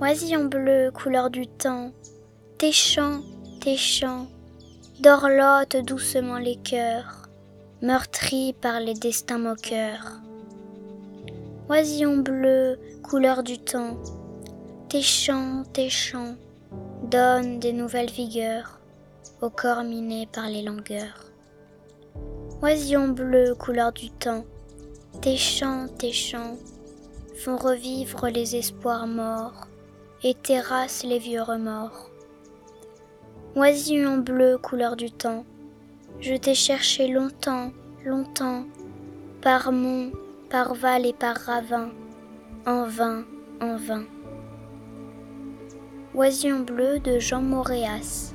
Oisillon bleu, couleur du temps, tes chants, tes chants, dorlotent doucement les cœurs, meurtris par les destins moqueurs. Oisillon bleu, couleur du temps, tes chants, tes chants, donnent des nouvelles vigueurs au corps miné par les langueurs. Oisillon bleu, couleur du temps, tes chants, tes chants, font revivre les espoirs morts et terrassent les vieux remords. Oisillon bleu, couleur du temps, je t'ai cherché longtemps, longtemps, par monts, par val et par ravin, en vain, en vain. Oisillon bleu de Jean Moréas.